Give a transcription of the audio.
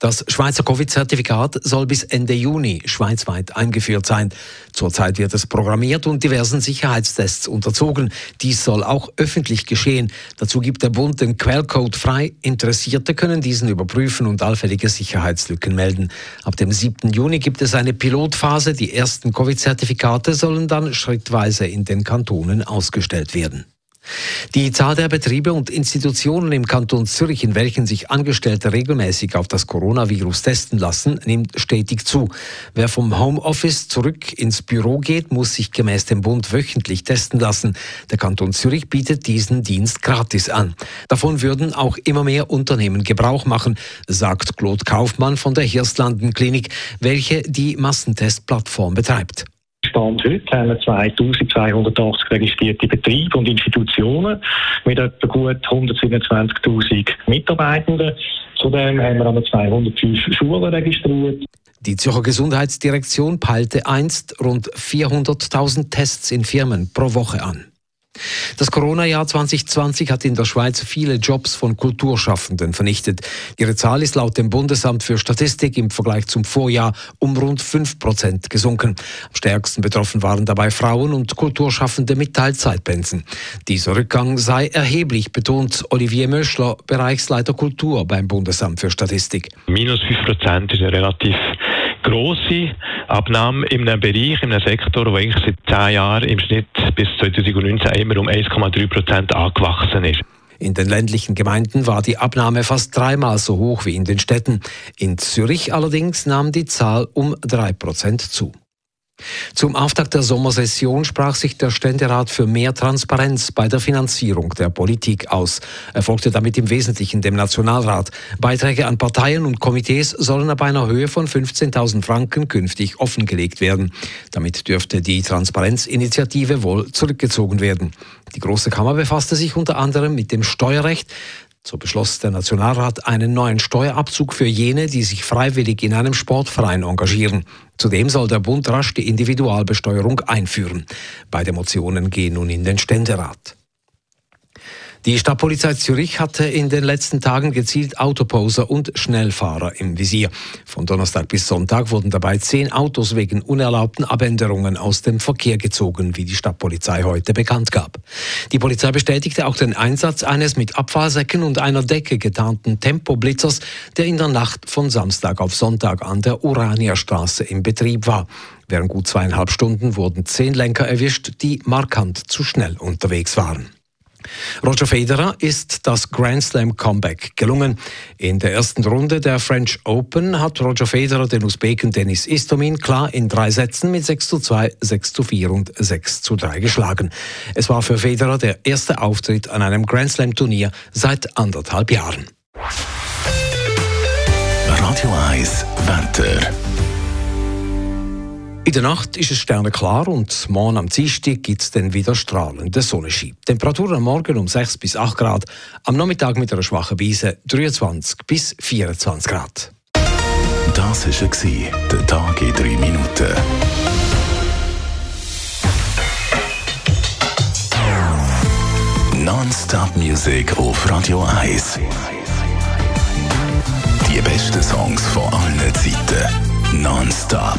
Das Schweizer Covid-Zertifikat soll bis Ende Juni schweizweit eingeführt sein. Zurzeit wird es programmiert und diversen Sicherheitstests unterzogen. Dies soll auch öffentlich geschehen. Dazu gibt der Bund den Quellcode frei. Interessierte können diesen überprüfen und allfällige Sicherheitslücken melden. Ab dem 7. Juni gibt es eine Pilotphase. Die ersten Covid-Zertifikate sollen dann schrittweise in den Kantonen ausgestellt werden. Die Zahl der Betriebe und Institutionen im Kanton Zürich, in welchen sich Angestellte regelmäßig auf das Coronavirus testen lassen, nimmt stetig zu. Wer vom Homeoffice zurück ins Büro geht, muss sich gemäß dem Bund wöchentlich testen lassen. Der Kanton Zürich bietet diesen Dienst gratis an. Davon würden auch immer mehr Unternehmen Gebrauch machen, sagt Claude Kaufmann von der Hirslanden Klinik, welche die Massentestplattform betreibt. Stand heute haben wir 2280 registrierte Betriebe und Institutionen mit etwa gut 127.000 Mitarbeitenden. Zudem haben wir aber 205 Schulen registriert. Die Zürcher Gesundheitsdirektion peilte einst rund 400.000 Tests in Firmen pro Woche an. Das Corona-Jahr 2020 hat in der Schweiz viele Jobs von Kulturschaffenden vernichtet. Ihre Zahl ist laut dem Bundesamt für Statistik im Vergleich zum Vorjahr um rund 5 Prozent gesunken. Am stärksten betroffen waren dabei Frauen und Kulturschaffende mit Teilzeitpensen. Dieser Rückgang sei erheblich, betont Olivier Möschler, Bereichsleiter Kultur beim Bundesamt für Statistik. Minus 5 Prozent ist ja relativ grosse Abnahme in einem Bereich, in einem Sektor, der eigentlich seit zehn Jahren im Schnitt bis 2019 immer um 1,3 Prozent angewachsen ist. In den ländlichen Gemeinden war die Abnahme fast dreimal so hoch wie in den Städten. In Zürich allerdings nahm die Zahl um drei Prozent zu. Zum Auftakt der Sommersession sprach sich der Ständerat für mehr Transparenz bei der Finanzierung der Politik aus. Er folgte damit im Wesentlichen dem Nationalrat. Beiträge an Parteien und Komitees sollen ab einer Höhe von 15.000 Franken künftig offengelegt werden. Damit dürfte die Transparenzinitiative wohl zurückgezogen werden. Die Große Kammer befasste sich unter anderem mit dem Steuerrecht. So beschloss der Nationalrat einen neuen Steuerabzug für jene, die sich freiwillig in einem Sportverein engagieren. Zudem soll der Bund rasch die Individualbesteuerung einführen. Beide Motionen gehen nun in den Ständerat. Die Stadtpolizei Zürich hatte in den letzten Tagen gezielt Autoposer und Schnellfahrer im Visier. Von Donnerstag bis Sonntag wurden dabei zehn Autos wegen unerlaubten Abänderungen aus dem Verkehr gezogen, wie die Stadtpolizei heute bekannt gab. Die Polizei bestätigte auch den Einsatz eines mit Abfahrsäcken und einer Decke getarnten Tempoblitzers, der in der Nacht von Samstag auf Sonntag an der Uranierstraße im Betrieb war. Während gut zweieinhalb Stunden wurden zehn Lenker erwischt, die markant zu schnell unterwegs waren. Roger Federer ist das Grand Slam Comeback gelungen. In der ersten Runde der French Open hat Roger Federer den Usbeken Denis Istomin klar in drei Sätzen mit 6 zu 2, 6 zu 4 und 6 zu 3 geschlagen. Es war für Federer der erste Auftritt an einem Grand Slam Turnier seit anderthalb Jahren. Radio 1 Wetter. In der Nacht ist es sternenklar und morgen am Dienstag gibt es dann wieder strahlende Sonnenschein. Temperaturen am Morgen um 6 bis 8 Grad, am Nachmittag mit einer schwachen Wiese 23 bis 24 Grad. Das war der Tag in 3 Minuten. Non-Stop Music auf Radio 1. Die besten Songs von allen Zeiten. Non-Stop.